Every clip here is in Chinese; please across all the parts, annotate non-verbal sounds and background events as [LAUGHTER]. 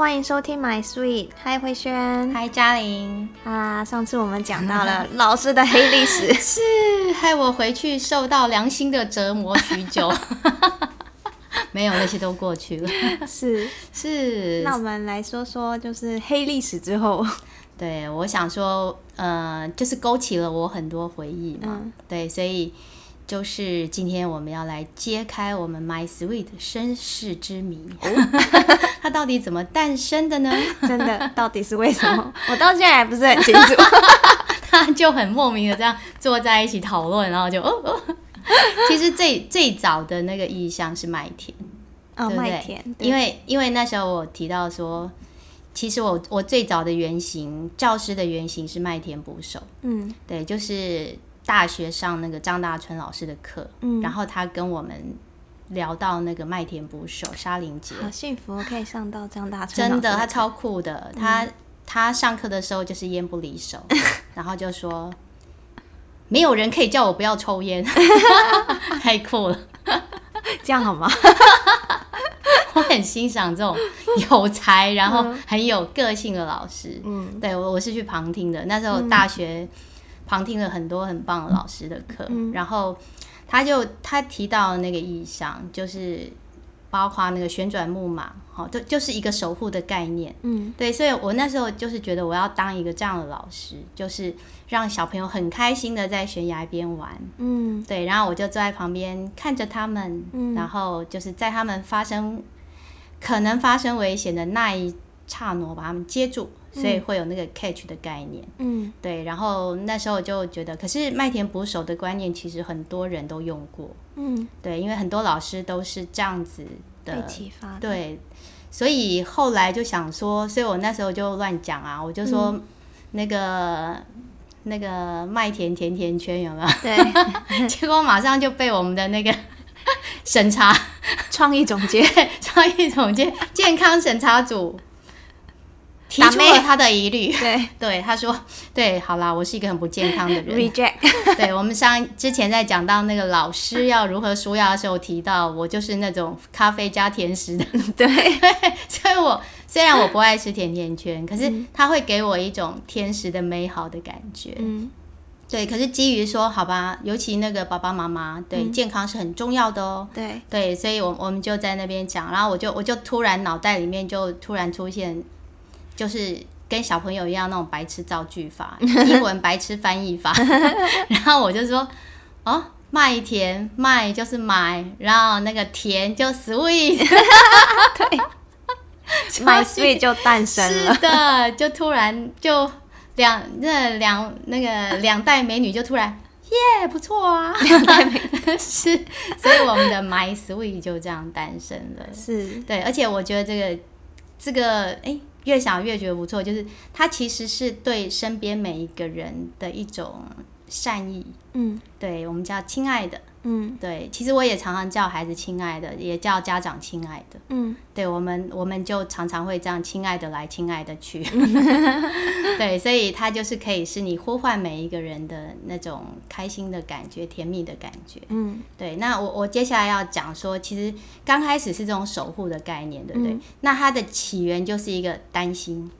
欢迎收听 My Sweet，嗨慧萱，嗨嘉玲啊！上次我们讲到了 [LAUGHS] 老师的黑历史，是害我回去受到良心的折磨许久。[LAUGHS] 没有，那些都过去了。是是，那我们来说说，就是黑历史之后。对，我想说，呃，就是勾起了我很多回忆嘛。嗯、对，所以就是今天我们要来揭开我们 My Sweet 身世之谜，[LAUGHS] 它到底怎么诞生的呢？[LAUGHS] 真的，到底是为什么？[LAUGHS] 我到现在还不是很清楚。[LAUGHS] 他就很莫名的这样坐在一起讨论，然后就哦哦。其实最最早的那个意象是麦田，哦，对不对？麦田，因为因为那时候我提到说。其实我我最早的原型，教师的原型是麦田捕手。嗯，对，就是大学上那个张大春老师的课，嗯，然后他跟我们聊到那个麦田捕手沙林杰，好幸福，可以上到张大春。真的，他超酷的。他、嗯、他上课的时候就是烟不离手，[LAUGHS] 然后就说没有人可以叫我不要抽烟，[LAUGHS] 太酷了，这样好吗？[LAUGHS] 我很欣赏这种有才，然后很有个性的老师。嗯，对，我我是去旁听的，那时候大学旁听了很多很棒的老师的课，嗯、然后他就他提到那个意象，就是包括那个旋转木马，好，就就是一个守护的概念。嗯，对，所以我那时候就是觉得我要当一个这样的老师，就是让小朋友很开心的在悬崖边玩。嗯，对，然后我就坐在旁边看着他们，嗯、然后就是在他们发生。可能发生危险的那一刹那，把他们接住，所以会有那个 catch 的概念。嗯，对。然后那时候我就觉得，可是麦田捕手的观念其实很多人都用过。嗯，对，因为很多老师都是这样子的被启发。对，所以后来就想说，所以我那时候就乱讲啊，我就说那个、嗯、那个麦田甜甜圈有没有？对。[LAUGHS] 结果马上就被我们的那个。[LAUGHS] 审查创意总监，[LAUGHS] 创意总监，健康审查组提出了他的疑虑。对 [LAUGHS] 对，他说：“对，好啦，我是一个很不健康的人。” Reject。[LAUGHS] 对，我们上之前在讲到那个老师要如何纾压的时候，提到我就是那种咖啡加甜食的。[LAUGHS] 对，所以我虽然我不爱吃甜甜圈，可是它会给我一种甜食的美好的感觉。嗯。对，可是基于说，好吧，尤其那个爸爸妈妈，对、嗯、健康是很重要的哦。对对，所以我我们就在那边讲，然后我就我就突然脑袋里面就突然出现，就是跟小朋友一样那种白痴造句法，英文白痴翻译法，[LAUGHS] 然后我就说，哦，麦田麦就是买，然后那个田就 sweet，[LAUGHS] 对，my sweet 就诞生了，是的，就突然就。两那两那个两代美女就突然耶，不错啊，两代美女 [LAUGHS] 是，所以我们的 My Sweet 就这样诞生了。是对，而且我觉得这个这个哎，越想越觉得不错，就是它其实是对身边每一个人的一种善意。嗯，对，我们叫亲爱的。嗯，对，其实我也常常叫孩子亲爱的，也叫家长亲爱的。嗯，对，我们我们就常常会这样亲爱的来，亲爱的去。[LAUGHS] 对，所以它就是可以是你呼唤每一个人的那种开心的感觉，甜蜜的感觉。嗯，对。那我我接下来要讲说，其实刚开始是这种守护的概念，对不对？嗯，那它的起源就是一个担心。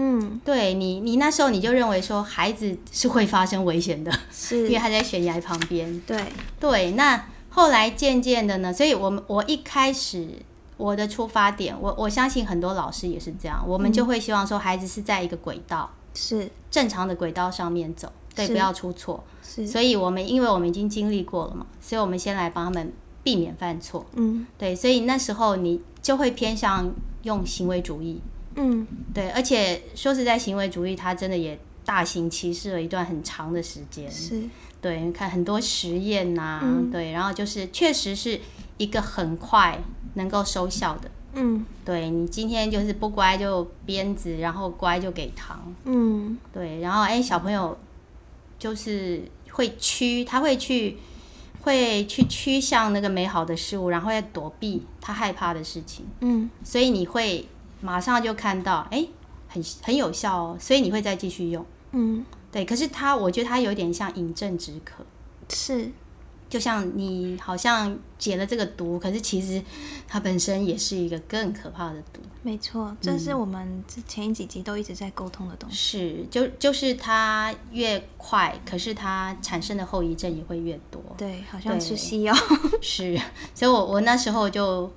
嗯，对你，你那时候你就认为说孩子是会发生危险的，是 [LAUGHS] 因为他在悬崖旁边。对对，那后来渐渐的呢，所以我们我一开始我的出发点，我我相信很多老师也是这样，我们就会希望说孩子是在一个轨道，是正常的轨道上面走，对，不要出错。是，所以我们因为我们已经经历过了嘛，所以我们先来帮他们避免犯错。嗯，对，所以那时候你就会偏向用行为主义。嗯，对，而且说实在，行为主义它真的也大行其事了一段很长的时间。是，对，你看很多实验呐、啊，嗯、对，然后就是确实是一个很快能够收效的。嗯，对，你今天就是不乖就鞭子，然后乖就给糖。嗯，对，然后哎，小朋友就是会趋，他会去会去趋向那个美好的事物，然后要躲避他害怕的事情。嗯，所以你会。马上就看到，哎，很很有效哦，所以你会再继续用，嗯，对。可是它，我觉得它有点像饮鸩止渴，是，就像你好像解了这个毒，可是其实它本身也是一个更可怕的毒。没错，这是我们之前几集都一直在沟通的东西。是，就就是它越快，可是它产生的后遗症也会越多。对，好像吃西药。[LAUGHS] 是，所以我我那时候就。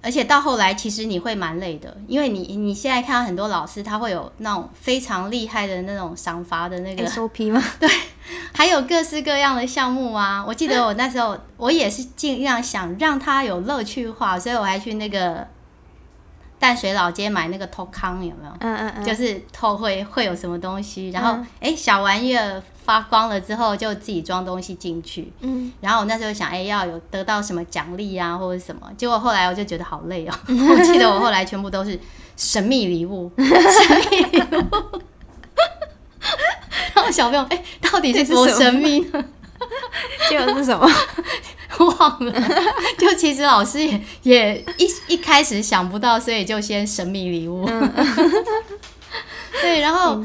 而且到后来，其实你会蛮累的，因为你你现在看到很多老师，他会有那种非常厉害的那种赏罚的那个 SOP 吗？[LAUGHS] 对，还有各式各样的项目啊。我记得我那时候，我也是尽量想让他有乐趣化，所以我还去那个。淡水老街买那个透康有没有？嗯嗯嗯，就是透会会有什么东西，然后哎、小玩意儿发光了之后就自己装东西进去。嗯，然后我那时候想哎、欸、要有得到什么奖励啊或者什么，结果后来我就觉得好累哦。[LAUGHS] 我记得我后来全部都是神秘礼物，神秘礼物。然后小朋友哎、欸、到底是多神秘呢？结果是什么？[LAUGHS] 忘了，就其实老师也也一一开始想不到，所以就先神秘礼物。对，然后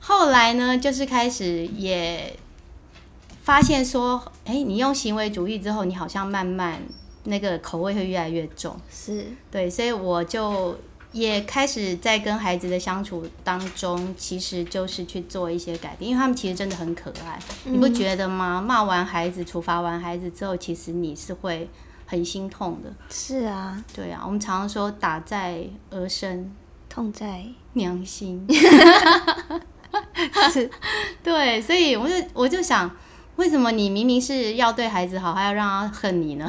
后来呢，就是开始也发现说，哎，你用行为主义之后，你好像慢慢那个口味会越来越重。是对，所以我就。也开始在跟孩子的相处当中，其实就是去做一些改变，因为他们其实真的很可爱，嗯、你不觉得吗？骂完孩子、处罚完孩子之后，其实你是会很心痛的。是啊，对啊，我们常常说打在儿身，痛在娘心。[LAUGHS] 是，对，所以我就我就想，为什么你明明是要对孩子好，还要让他恨你呢？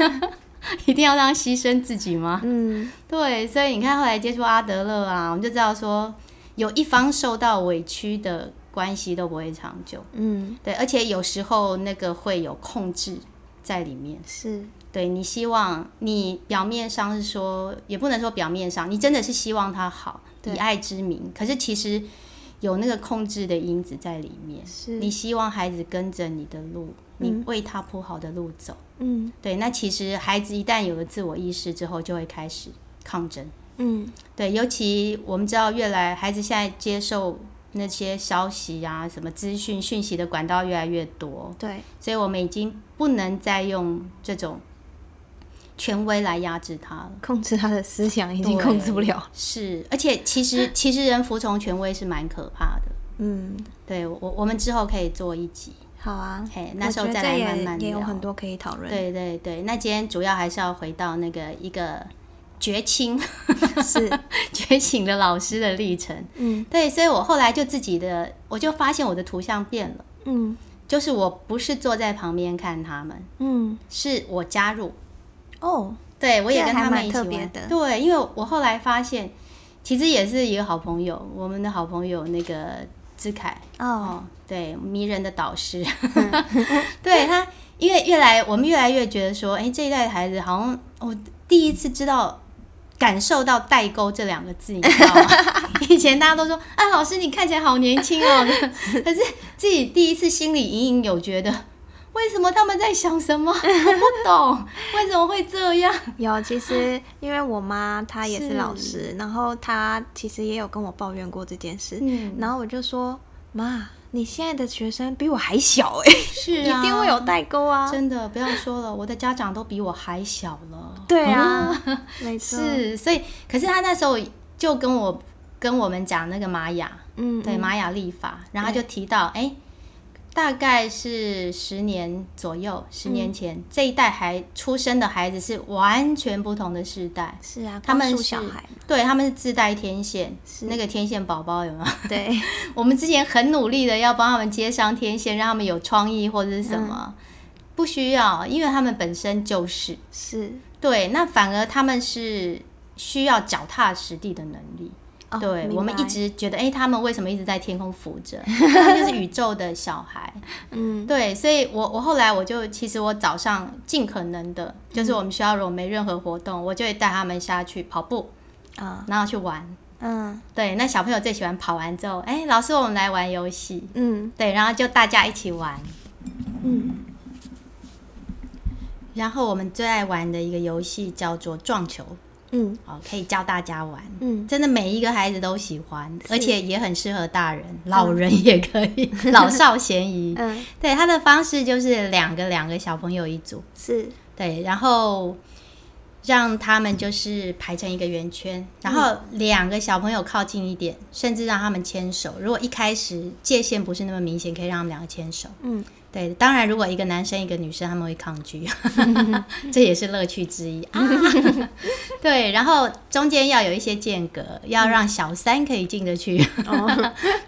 [LAUGHS] 一定要让他牺牲自己吗？嗯，对，所以你看后来接触阿德勒啊，我们就知道说，有一方受到委屈的关系都不会长久。嗯，对，而且有时候那个会有控制在里面。是，对，你希望你表面上是说，也不能说表面上，你真的是希望他好，以爱之名，可是其实有那个控制的因子在里面。是，你希望孩子跟着你的路。你为他铺好的路走，嗯，对，那其实孩子一旦有了自我意识之后，就会开始抗争，嗯，对，尤其我们知道，越来孩子现在接受那些消息啊，什么资讯讯息的管道越来越多，对，所以我们已经不能再用这种权威来压制他了，控制他的思想已经控制不了，是，而且其实 [LAUGHS] 其实人服从权威是蛮可怕的，嗯，对我我们之后可以做一集。好啊，嘿，那时候再来慢慢聊，也有很多可以讨论。对对对，那今天主要还是要回到那个一个觉青，[LAUGHS] 是觉醒的老师的历程。嗯，对，所以我后来就自己的，我就发现我的图像变了。嗯，就是我不是坐在旁边看他们，嗯，是我加入。哦，对，我也跟他们一起玩。对，因为我后来发现，其实也是一个好朋友，我们的好朋友那个。志凯哦，对，迷人的导师，[LAUGHS] 对他，因为越来我们越来越觉得说，哎，这一代的孩子好像我第一次知道感受到代沟这两个字，你知道吗？[LAUGHS] 以前大家都说啊，老师你看起来好年轻哦，[LAUGHS] 可是自己第一次心里隐隐有觉得，为什么他们在想什么？[LAUGHS] 我不懂，为什么会这样？有，其实因为我妈她也是老师，然后她其实也有跟我抱怨过这件事，嗯、然后我就说妈，你现在的学生比我还小哎，是、啊、一定会有代沟啊！真的不要说了，我的家长都比我还小了。对啊，嗯、没错，是，所以可是他那时候就跟我跟我们讲那个玛雅，嗯，对玛雅历法，然后他就提到哎。对大概是十年左右，十年前、嗯、这一代孩出生的孩子是完全不同的世代。是啊，他们是小孩，对，他们是自带天线，是。那个天线宝宝有没有？对，[LAUGHS] 我们之前很努力的要帮他们接上天线，让他们有创意或者是什么，嗯、不需要，因为他们本身就是。是。对，那反而他们是需要脚踏实地的能力。Oh, 对，我们一直觉得，哎，他们为什么一直在天空浮着？[LAUGHS] 他们就是宇宙的小孩。嗯，对，所以我我后来我就其实我早上尽可能的，就是我们学校如果没任何活动，我就会带他们下去跑步啊，然后去玩。嗯，对，那小朋友最喜欢跑完之后，哎，老师我们来玩游戏。嗯，对，然后就大家一起玩。嗯，然后我们最爱玩的一个游戏叫做撞球。嗯，哦，可以教大家玩。嗯，真的每一个孩子都喜欢，而且也很适合大人，老人也可以，[LAUGHS] 老少咸宜。嗯，对，他的方式就是两个两个小朋友一组，是对，然后让他们就是排成一个圆圈，然后两个小朋友靠近一点，甚至让他们牵手。如果一开始界限不是那么明显，可以让他们两个牵手。嗯。对，当然，如果一个男生一个女生，他们会抗拒，[LAUGHS] 这也是乐趣之一啊。[LAUGHS] 对，然后中间要有一些间隔，要让小三可以进得去。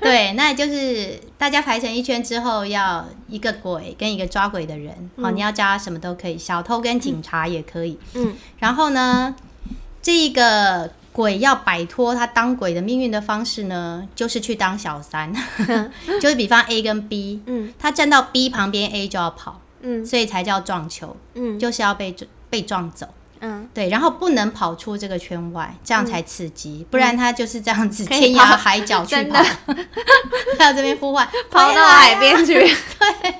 对，那就是大家排成一圈之后，要一个鬼跟一个抓鬼的人，哦，你要叫他什么都可以，小偷跟警察也可以。嗯，然后呢，这个。鬼要摆脱他当鬼的命运的方式呢，就是去当小三 [LAUGHS] [LAUGHS] 就是比方 A 跟 B，嗯，他站到 B 旁边，A 就要跑，嗯，所以才叫撞球，嗯，就是要被被撞走，嗯，对，然后不能跑出这个圈外，这样才刺激，不然他就是这样子天涯海角 [LAUGHS] 去跑，到这边呼唤，跑到海边去，对，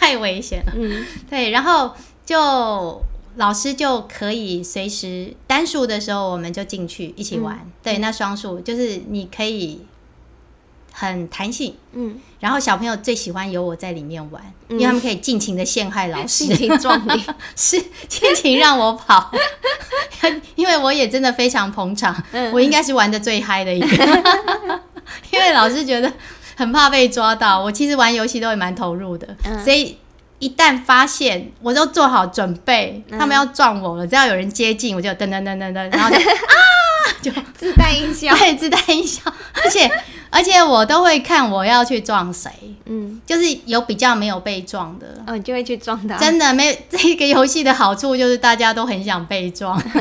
太危险了，嗯，对，然后就。老师就可以随时单数的时候，我们就进去一起玩。嗯、对，那双数就是你可以很弹性，嗯。然后小朋友最喜欢有我在里面玩，嗯、因为他们可以尽情的陷害老师，尽情撞你，是尽情让我跑。[LAUGHS] 因为我也真的非常捧场，嗯、我应该是玩的最嗨的一个。[LAUGHS] 因为老师觉得很怕被抓到，我其实玩游戏都会蛮投入的，嗯、所以。一旦发现，我就做好准备，嗯、他们要撞我了。只要有人接近，我就噔噔噔噔噔，然后就 [LAUGHS] 啊，就自带音效，对，自带音效。而且而且我都会看我要去撞谁，嗯，就是有比较没有被撞的，哦，你就会去撞他。真的，没这个游戏的好处就是大家都很想被撞，[LAUGHS]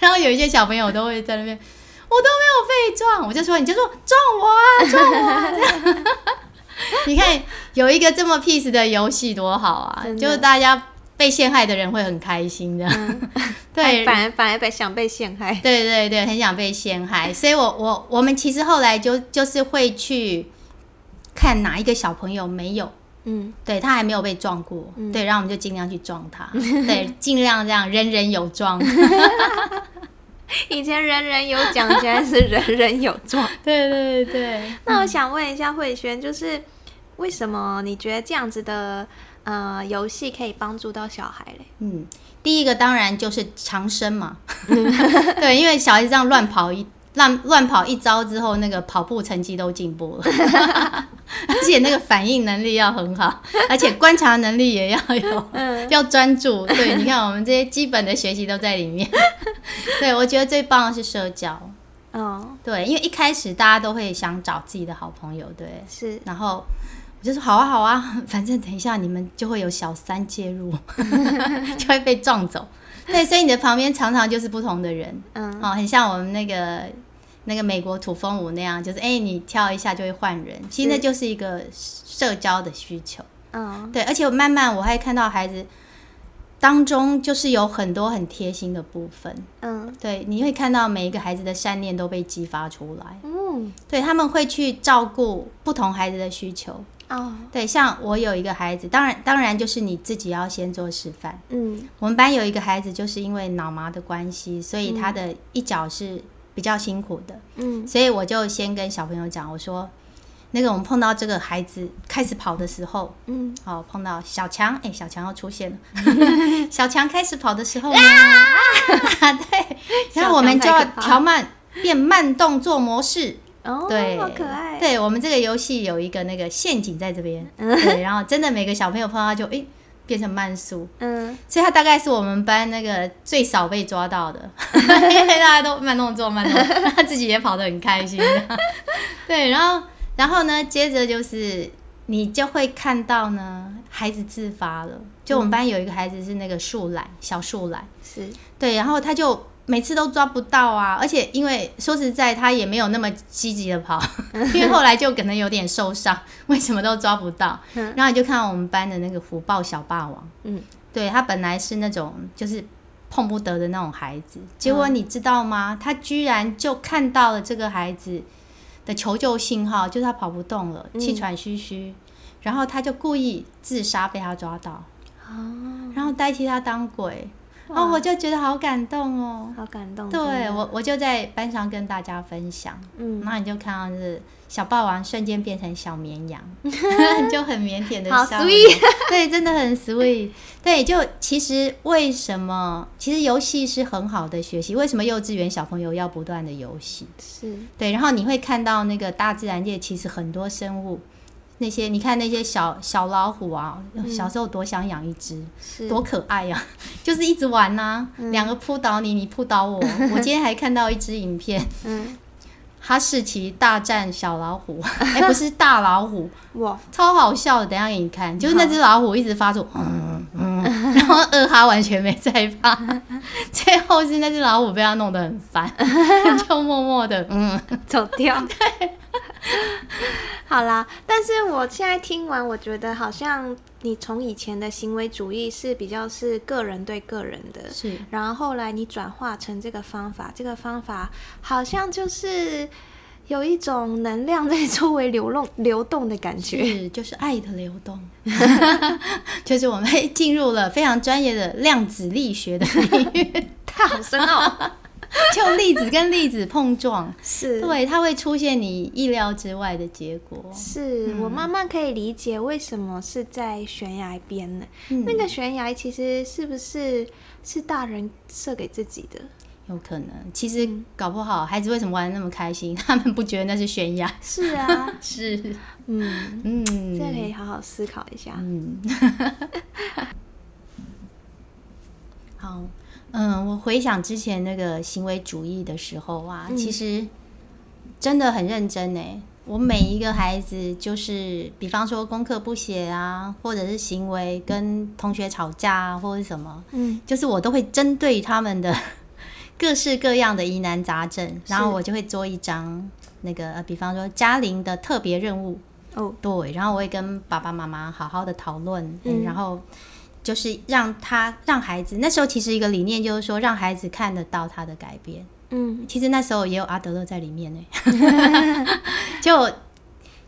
然后有一些小朋友都会在那边，我都没有被撞，我就说你就说撞我啊，撞我啊，这样。[LAUGHS] 你看，有一个这么 peace 的游戏多好啊！就是大家被陷害的人会很开心的，嗯、[LAUGHS] 对，反而反而被想被陷害，对对对，很想被陷害。所以我我我们其实后来就就是会去看哪一个小朋友没有，嗯，对他还没有被撞过，嗯、对，然后我们就尽量去撞他，[LAUGHS] 对，尽量这样人人有撞。[LAUGHS] 以前人人有奖，现在是人人有状。[LAUGHS] 对对对。那我想问一下慧萱，就是为什么你觉得这样子的呃游戏可以帮助到小孩嘞？嗯，第一个当然就是长生嘛。[LAUGHS] 对，因为小孩子这样乱跑一。乱乱跑一招之后，那个跑步成绩都进步了，[LAUGHS] 而且那个反应能力要很好，而且观察能力也要有，嗯、要专注。对，你看我们这些基本的学习都在里面。[LAUGHS] 对，我觉得最棒的是社交。哦，对，因为一开始大家都会想找自己的好朋友，对，是。然后我就说好啊好啊，[LAUGHS] 反正等一下你们就会有小三介入，就会被撞走。对，所以你的旁边常常就是不同的人，嗯，哦，很像我们那个。那个美国土风舞那样，就是哎、欸，你跳一下就会换人，其实那就是一个社交的需求。嗯，对，而且慢慢我还看到孩子当中就是有很多很贴心的部分。嗯，对，你会看到每一个孩子的善念都被激发出来。嗯，对，他们会去照顾不同孩子的需求。哦，对，像我有一个孩子，当然当然就是你自己要先做示范。嗯，我们班有一个孩子就是因为脑麻的关系，所以他的一脚是。比较辛苦的，嗯，所以我就先跟小朋友讲，我说，那个我们碰到这个孩子开始跑的时候，嗯，好，碰到小强，哎、欸，小强要出现了，[LAUGHS] 小强开始跑的时候呢，啊，[LAUGHS] 对，然后我们就要调慢，变慢动作模式，哦，对，好可爱，对，我们这个游戏有一个那个陷阱在这边，对，然后真的每个小朋友碰到就，哎、欸。变成慢速，嗯，所以他大概是我们班那个最少被抓到的，[LAUGHS] 因为大家都慢动作，慢动作，[LAUGHS] 他自己也跑得很开心。[LAUGHS] 对，然后，然后呢，接着就是你就会看到呢，孩子自发了。就我们班有一个孩子是那个树懒，小树懒，是对，然后他就。每次都抓不到啊，而且因为说实在，他也没有那么积极的跑，[LAUGHS] 因为后来就可能有点受伤，为什么都抓不到？然后你就看到我们班的那个虎豹小霸王，嗯，对，他本来是那种就是碰不得的那种孩子，结果你知道吗？他居然就看到了这个孩子的求救信号，就是他跑不动了，气喘吁吁，然后他就故意自杀被他抓到，然后代替他当鬼。哦，我就觉得好感动哦，好感动。对我，我就在班上跟大家分享，嗯，然后你就看到是小霸王瞬间变成小绵羊，[LAUGHS] 就很腼腆的笑，好 [LAUGHS] sweet，对，真的很 sweet。对，就其实为什么，其实游戏是很好的学习。为什么幼稚园小朋友要不断的游戏？是对，然后你会看到那个大自然界其实很多生物。那些你看那些小小老虎啊，嗯、小时候多想养一只，是多可爱呀，啊！[LAUGHS] 就是一直玩呐，啊，两、嗯、个扑倒你，你扑倒我。[LAUGHS] 我今天还看到一支影片，嗯，哈士奇大战小老虎，[LAUGHS] 哎，欸，不是大老虎，哇，超好笑的。等一下给你看，就是那只老虎一直发出嗯嗯，然后二哈完全没在怕，最后是那只老虎被他弄得很烦，就默默的嗯走掉。对 [LAUGHS] 好啦，但是我现在听完，我觉得好像你从以前的行为主义是比较是个人对个人的，是，然后后来你转化成这个方法，这个方法好像就是有一种能量在周围流动流动的感觉，是，就是爱的流动，[LAUGHS] 就是我们进入了非常专业的量子力学的领域，太 [LAUGHS] 好深奥。[LAUGHS] 就粒子跟粒子碰撞，是对，它会出现你意料之外的结果。是、嗯、我慢慢可以理解为什么是在悬崖边呢？嗯、那个悬崖其实是不是是大人设给自己的？有可能，其实搞不好孩子为什么玩得那么开心？[LAUGHS] 他们不觉得那是悬崖？是啊，[LAUGHS] 是，嗯嗯，这可以好好思考一下。嗯，好。嗯，我回想之前那个行为主义的时候啊，嗯、其实真的很认真呢。我每一个孩子，就是比方说功课不写啊，或者是行为跟同学吵架啊，或者是什么，嗯，就是我都会针对他们的 [LAUGHS] 各式各样的疑难杂症，然后我就会做一张那个，比方说嘉玲的特别任务哦，对，然后我会跟爸爸妈妈好好的讨论，嗯，然后。就是让他让孩子那时候其实一个理念就是说让孩子看得到他的改变，嗯，其实那时候也有阿德勒在里面呢，[LAUGHS] 就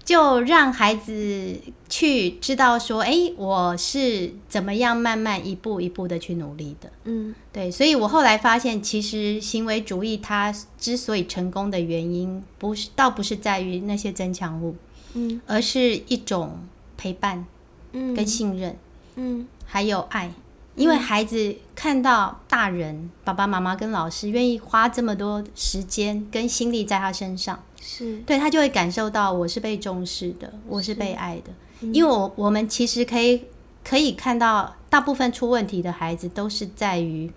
就让孩子去知道说，哎、欸，我是怎么样慢慢一步一步的去努力的，嗯，对，所以我后来发现，其实行为主义它之所以成功的原因，不是倒不是在于那些增强物，嗯，而是一种陪伴，嗯，跟信任，嗯。嗯还有爱，因为孩子看到大人、嗯、爸爸妈妈跟老师愿意花这么多时间跟心力在他身上，是。对他就会感受到我是被重视的，我是被爱的。嗯、因为我我们其实可以可以看到，大部分出问题的孩子都是在于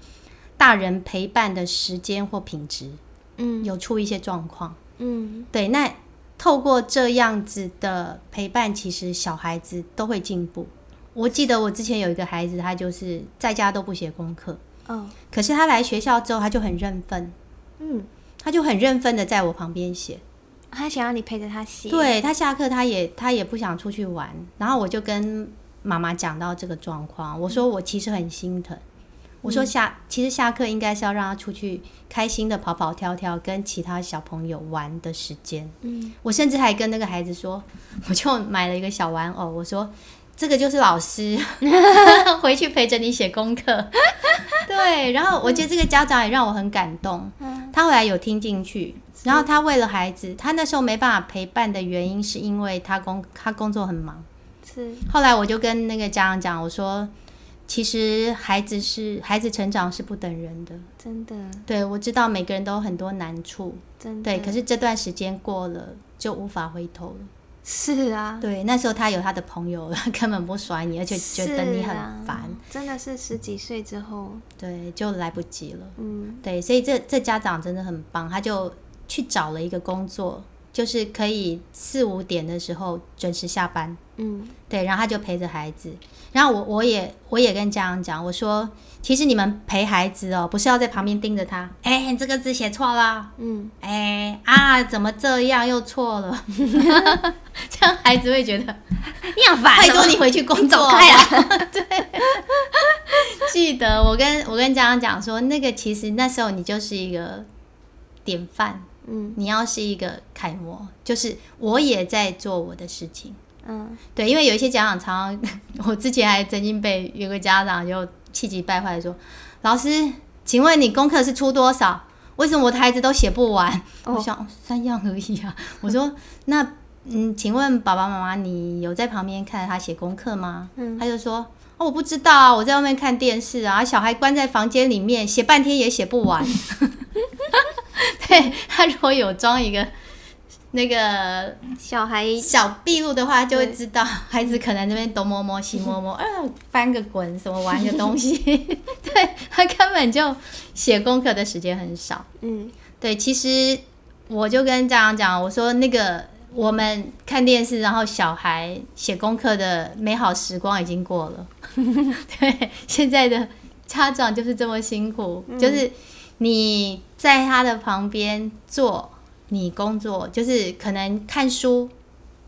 大人陪伴的时间或品质，嗯，有出一些状况，嗯，对。那透过这样子的陪伴，其实小孩子都会进步。我记得我之前有一个孩子，他就是在家都不写功课，嗯，可是他来学校之后，他就很认份，嗯，他就很认份的在我旁边写，他想要你陪着他写，对，他下课他也他也不想出去玩，然后我就跟妈妈讲到这个状况，我说我其实很心疼，我说下其实下课应该是要让他出去开心的跑跑跳跳，跟其他小朋友玩的时间，嗯，我甚至还跟那个孩子说，我就买了一个小玩偶，我说。这个就是老师 [LAUGHS] 回去陪着你写功课，[LAUGHS] 对。然后我觉得这个家长也让我很感动，他后来有听进去。然后他为了孩子，他那时候没办法陪伴的原因，是因为他工他工作很忙。是。后来我就跟那个家长讲，我说，其实孩子是孩子成长是不等人的，真的。对，我知道每个人都有很多难处，真的。对，可是这段时间过了就无法回头了。是啊，对，那时候他有他的朋友，他 [LAUGHS] 根本不甩你，而且觉得你很烦。真的是十几岁之后，对，就来不及了。嗯，对，所以这这家长真的很棒，他就去找了一个工作，就是可以四五点的时候准时下班。嗯，对，然后他就陪着孩子，然后我我也我也跟家长讲，我说其实你们陪孩子哦，不是要在旁边盯着他，哎，你这个字写错了，嗯，哎啊，怎么这样又错了？[LAUGHS] 这样孩子会觉得你好烦，拜托你回去工作啊。[LAUGHS] 对，记得我跟我跟家长讲说，那个其实那时候你就是一个典范，嗯，你要是一个楷模，就是我也在做我的事情。嗯，对，因为有一些家长常常，我之前还曾经被有个家长就气急败坏的说：“老师，请问你功课是出多少？为什么我的孩子都写不完？哦、我想三样而已啊。我说那嗯，请问爸爸妈妈，你有在旁边看着他写功课吗？嗯，他就说哦，我不知道啊，我在外面看电视啊。小孩关在房间里面写半天也写不完。[LAUGHS] 对，他如果有装一个。那个小孩小壁炉的话，就会知道孩子可能那边东摸摸西摸摸，嗯、呃，翻个滚什么玩个东西，[LAUGHS] 对，他根本就写功课的时间很少。嗯，对，其实我就跟家长讲，我说那个我们看电视，然后小孩写功课的美好时光已经过了。[LAUGHS] 对，现在的家长就是这么辛苦，嗯、就是你在他的旁边做。你工作就是可能看书，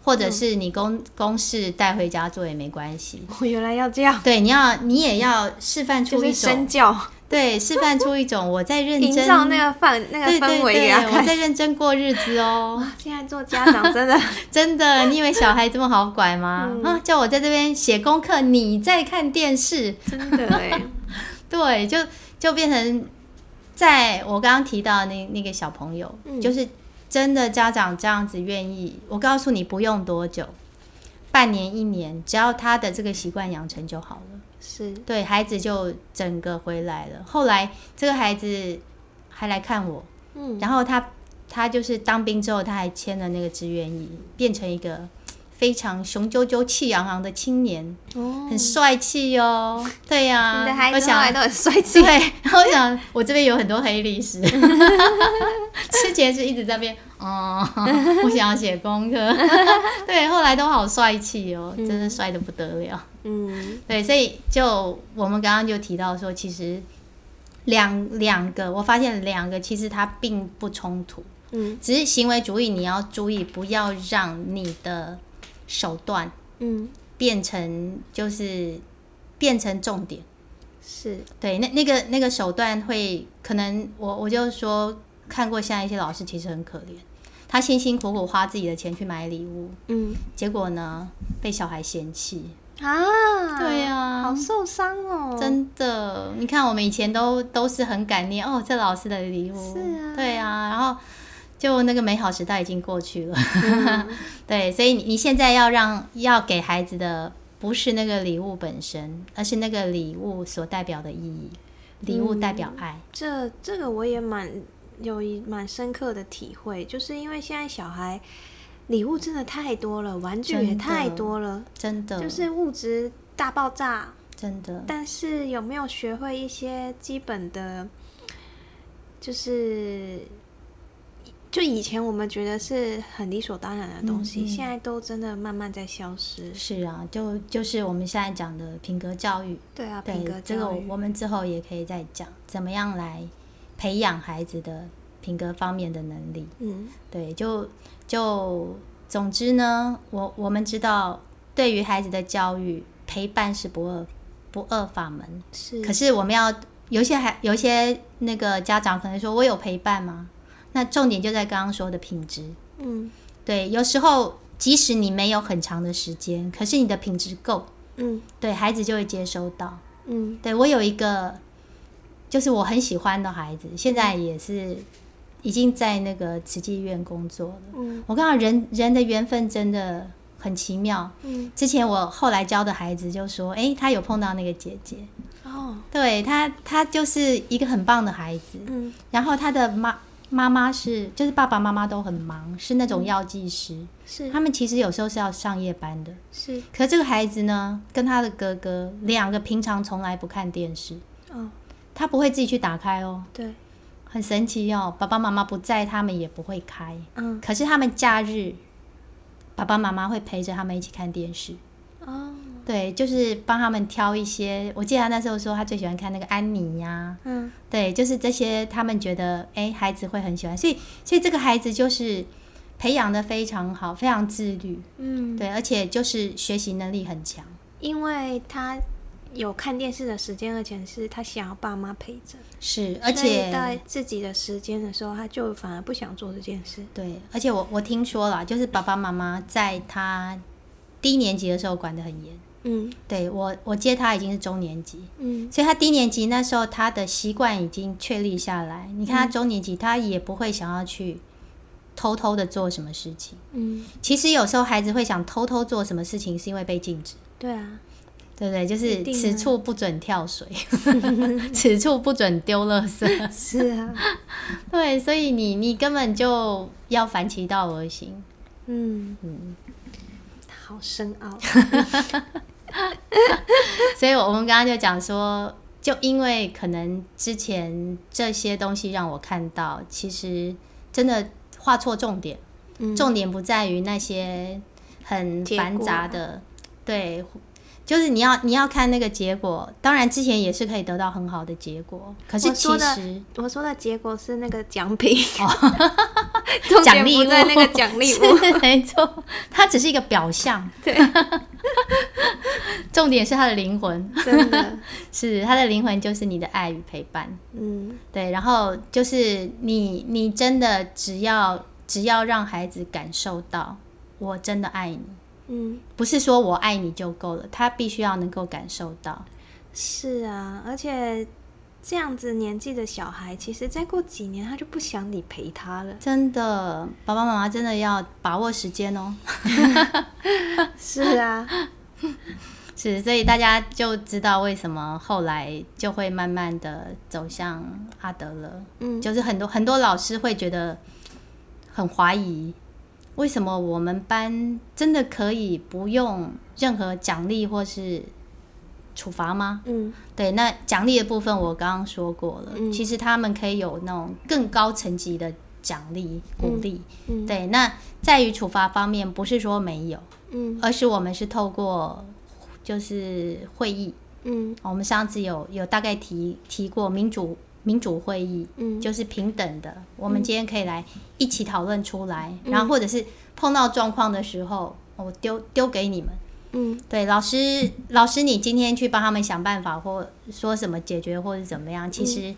或者是你公、嗯、公事带回家做也没关系。[LAUGHS] 我原来要这样。对，你要你也要示范出一种身教。对，示范出一种我在认真营造那个氛那个氛围呀，我在认真过日子哦。[LAUGHS] 现在做家长真的 [LAUGHS] 真的，你以为小孩这么好拐吗？嗯、啊，叫我在这边写功课，你在看电视，真的哎。[LAUGHS] 对，就就变成在我刚刚提到的那那个小朋友，嗯、就是。真的家长这样子愿意，我告诉你不用多久，半年一年，只要他的这个习惯养成就好了。是对孩子就整个回来了。后来这个孩子还来看我，嗯，然后他他就是当兵之后，他还签了那个志愿役，变成一个。非常雄赳赳、气昂昂的青年，哦、很帅气哦。对呀、啊，你的孩子从来都很帅气。对，然后我想，我这边有很多黑历史。[LAUGHS] 之前是一直在那边，哦，[LAUGHS] 我想要写功课。[LAUGHS] 对，后来都好帅气哦，真的帅的不得了。嗯，对，所以就我们刚刚就提到说，其实两两个，我发现两个其实它并不冲突。嗯，只是行为主义，你要注意，不要让你的。手段，嗯，变成就是变成重点，是对。那那个那个手段会可能我，我我就说看过，现在一些老师其实很可怜，他辛辛苦苦花自己的钱去买礼物，嗯，结果呢被小孩嫌弃啊，对呀、啊，好受伤哦，真的。你看我们以前都都是很感念哦，这老师的礼物，是啊，对啊，然后。就那个美好时代已经过去了，嗯、[LAUGHS] 对，所以你你现在要让要给孩子的不是那个礼物本身，而是那个礼物所代表的意义。礼物代表爱，嗯、这这个我也蛮有一蛮深刻的体会，就是因为现在小孩礼物真的太多了，玩具也太多了，真的，就是物质大爆炸，真的。但是有没有学会一些基本的，就是。就以前我们觉得是很理所当然的东西，嗯嗯、现在都真的慢慢在消失。是啊，就就是我们现在讲的品格教育。对啊，对品格教育。这个我们之后也可以再讲，怎么样来培养孩子的品格方面的能力。嗯，对，就就总之呢，我我们知道，对于孩子的教育，陪伴是不二不二法门。是，可是我们要有些孩有些那个家长可能说，我有陪伴吗？那重点就在刚刚说的品质，嗯，对，有时候即使你没有很长的时间，可是你的品质够，嗯，对孩子就会接收到，嗯，对我有一个就是我很喜欢的孩子，现在也是已经在那个慈济医院工作了，嗯，我看到人人的缘分真的很奇妙，嗯，之前我后来教的孩子就说，哎，他有碰到那个姐姐，哦，对他，他就是一个很棒的孩子，嗯，然后他的妈。妈妈是，就是爸爸妈妈都很忙，是那种药剂师，嗯、是他们其实有时候是要上夜班的，是。可这个孩子呢，跟他的哥哥两个平常从来不看电视，哦，他不会自己去打开哦，对，很神奇哦。爸爸妈妈不在，他们也不会开，嗯。可是他们假日，爸爸妈妈会陪着他们一起看电视，哦。对，就是帮他们挑一些。我记得他那时候说，他最喜欢看那个安妮呀、啊。嗯，对，就是这些，他们觉得哎，孩子会很喜欢。所以，所以这个孩子就是培养的非常好，非常自律。嗯，对，而且就是学习能力很强，因为他有看电视的时间，而且是他想要爸妈陪着。是，而且在自己的时间的时候，他就反而不想做这件事。对，而且我我听说了，就是爸爸妈妈在他低年级的时候管得很严。嗯，对我我接他已经是中年级，嗯，所以他低年级那时候他的习惯已经确立下来。你看他中年级，他也不会想要去偷偷的做什么事情。嗯，其实有时候孩子会想偷偷做什么事情，是因为被禁止。对啊。对不对？就是此处不准跳水，[LAUGHS] 此处不准丢垃圾。[LAUGHS] 是啊，对，所以你你根本就要反其道而行。嗯嗯，好深奥。[LAUGHS] [LAUGHS] 所以我们刚刚就讲说，就因为可能之前这些东西让我看到，其实真的画错重点。嗯、重点不在于那些很繁杂的，啊、对。就是你要你要看那个结果，当然之前也是可以得到很好的结果，可是其实我说的，结果是那个奖品，[LAUGHS] 奖励物在那个奖励物，[LAUGHS] 没错，它只是一个表象，对，[LAUGHS] 重点是他的灵魂，真的。是他的灵魂就是你的爱与陪伴，嗯，对，然后就是你你真的只要只要让孩子感受到我真的爱你。嗯，不是说我爱你就够了，他必须要能够感受到。是啊，而且这样子年纪的小孩，其实再过几年他就不想你陪他了。真的，爸爸妈妈真的要把握时间哦。[LAUGHS] [LAUGHS] 是啊，是，所以大家就知道为什么后来就会慢慢的走向阿德了。嗯，就是很多很多老师会觉得很怀疑。为什么我们班真的可以不用任何奖励或是处罚吗？嗯，对，那奖励的部分我刚刚说过了。嗯，其实他们可以有那种更高层级的奖励鼓励。嗯，对，那在于处罚方面，不是说没有，嗯，而是我们是透过就是会议，嗯，我们上次有有大概提提过民主。民主会议，嗯，就是平等的。我们今天可以来一起讨论出来，嗯，然后或者是碰到状况的时候，我丢丢给你们，嗯，对，老师，老师，你今天去帮他们想办法，或说什么解决，或者怎么样？其实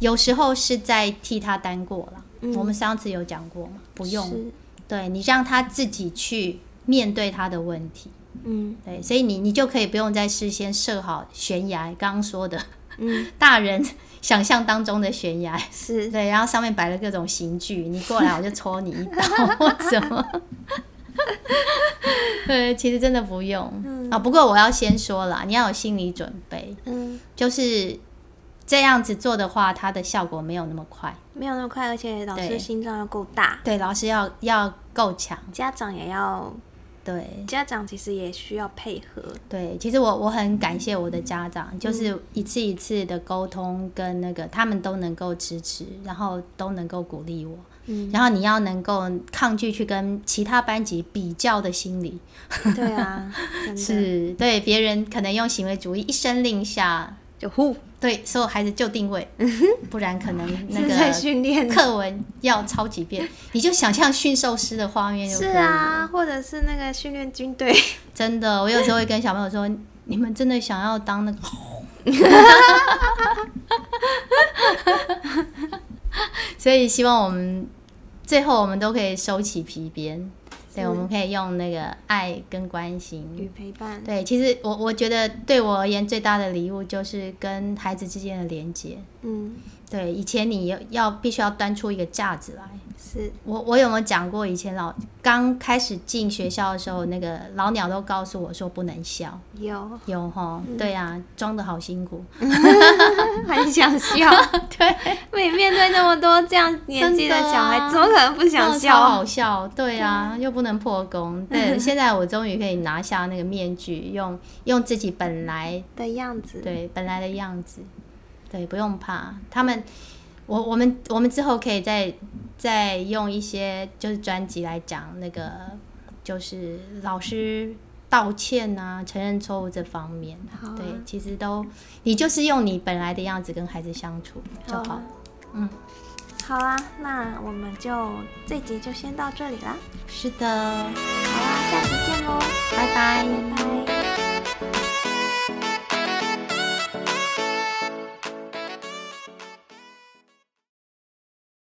有时候是在替他担过了。嗯，我们上次有讲过吗？不用，对，你让他自己去面对他的问题，嗯，对，所以你你就可以不用再事先设好悬崖，刚刚说的，嗯，[LAUGHS] 大人。想象当中的悬崖是 [LAUGHS] 对，然后上面摆了各种刑具，你过来我就戳你一刀或什么。[LAUGHS] 对，其实真的不用、嗯、啊。不过我要先说了，你要有心理准备。嗯，就是这样子做的话，它的效果没有那么快，没有那么快，而且老师心脏要够大。对，老师要要够强，家长也要。对，家长其实也需要配合。对，其实我我很感谢我的家长，嗯、就是一次一次的沟通跟那个，他们都能够支持，然后都能够鼓励我。嗯，然后你要能够抗拒去跟其他班级比较的心理。对啊，[LAUGHS] 是对别人可能用行为主义一声令下。就呼，对，所有孩子就定位，[LAUGHS] 不然可能那个课文要抄几遍，[LAUGHS] 你就想象驯兽师的画面就可以。是啊，或者是那个训练军队。真的，我有时候会跟小朋友说：“ [LAUGHS] 你们真的想要当那个？”所以希望我们最后我们都可以收起皮鞭。对，我们可以用那个爱跟关心与陪伴。对，其实我我觉得对我而言最大的礼物就是跟孩子之间的连接。嗯，对，以前你要要必须要端出一个架子来。是我我有没有讲过？以前老刚开始进学校的时候，那个老鸟都告诉我说不能笑。有有哈，对啊，装的好辛苦，[LAUGHS] 很想笑。[LAUGHS] 对，[LAUGHS] 每面对那么多这样年纪的小孩，怎么可能不想笑？超好笑，对啊，又不能破功。对，现在我终于可以拿下那个面具，用用自己本来的样子，对，本来的样子，对，不用怕他们。我我们我们之后可以再再用一些就是专辑来讲那个就是老师道歉啊，承认错误这方面。对，其实都你就是用你本来的样子跟孩子相处就好。好。嗯，好啊，那我们就这集就先到这里啦。是的。好。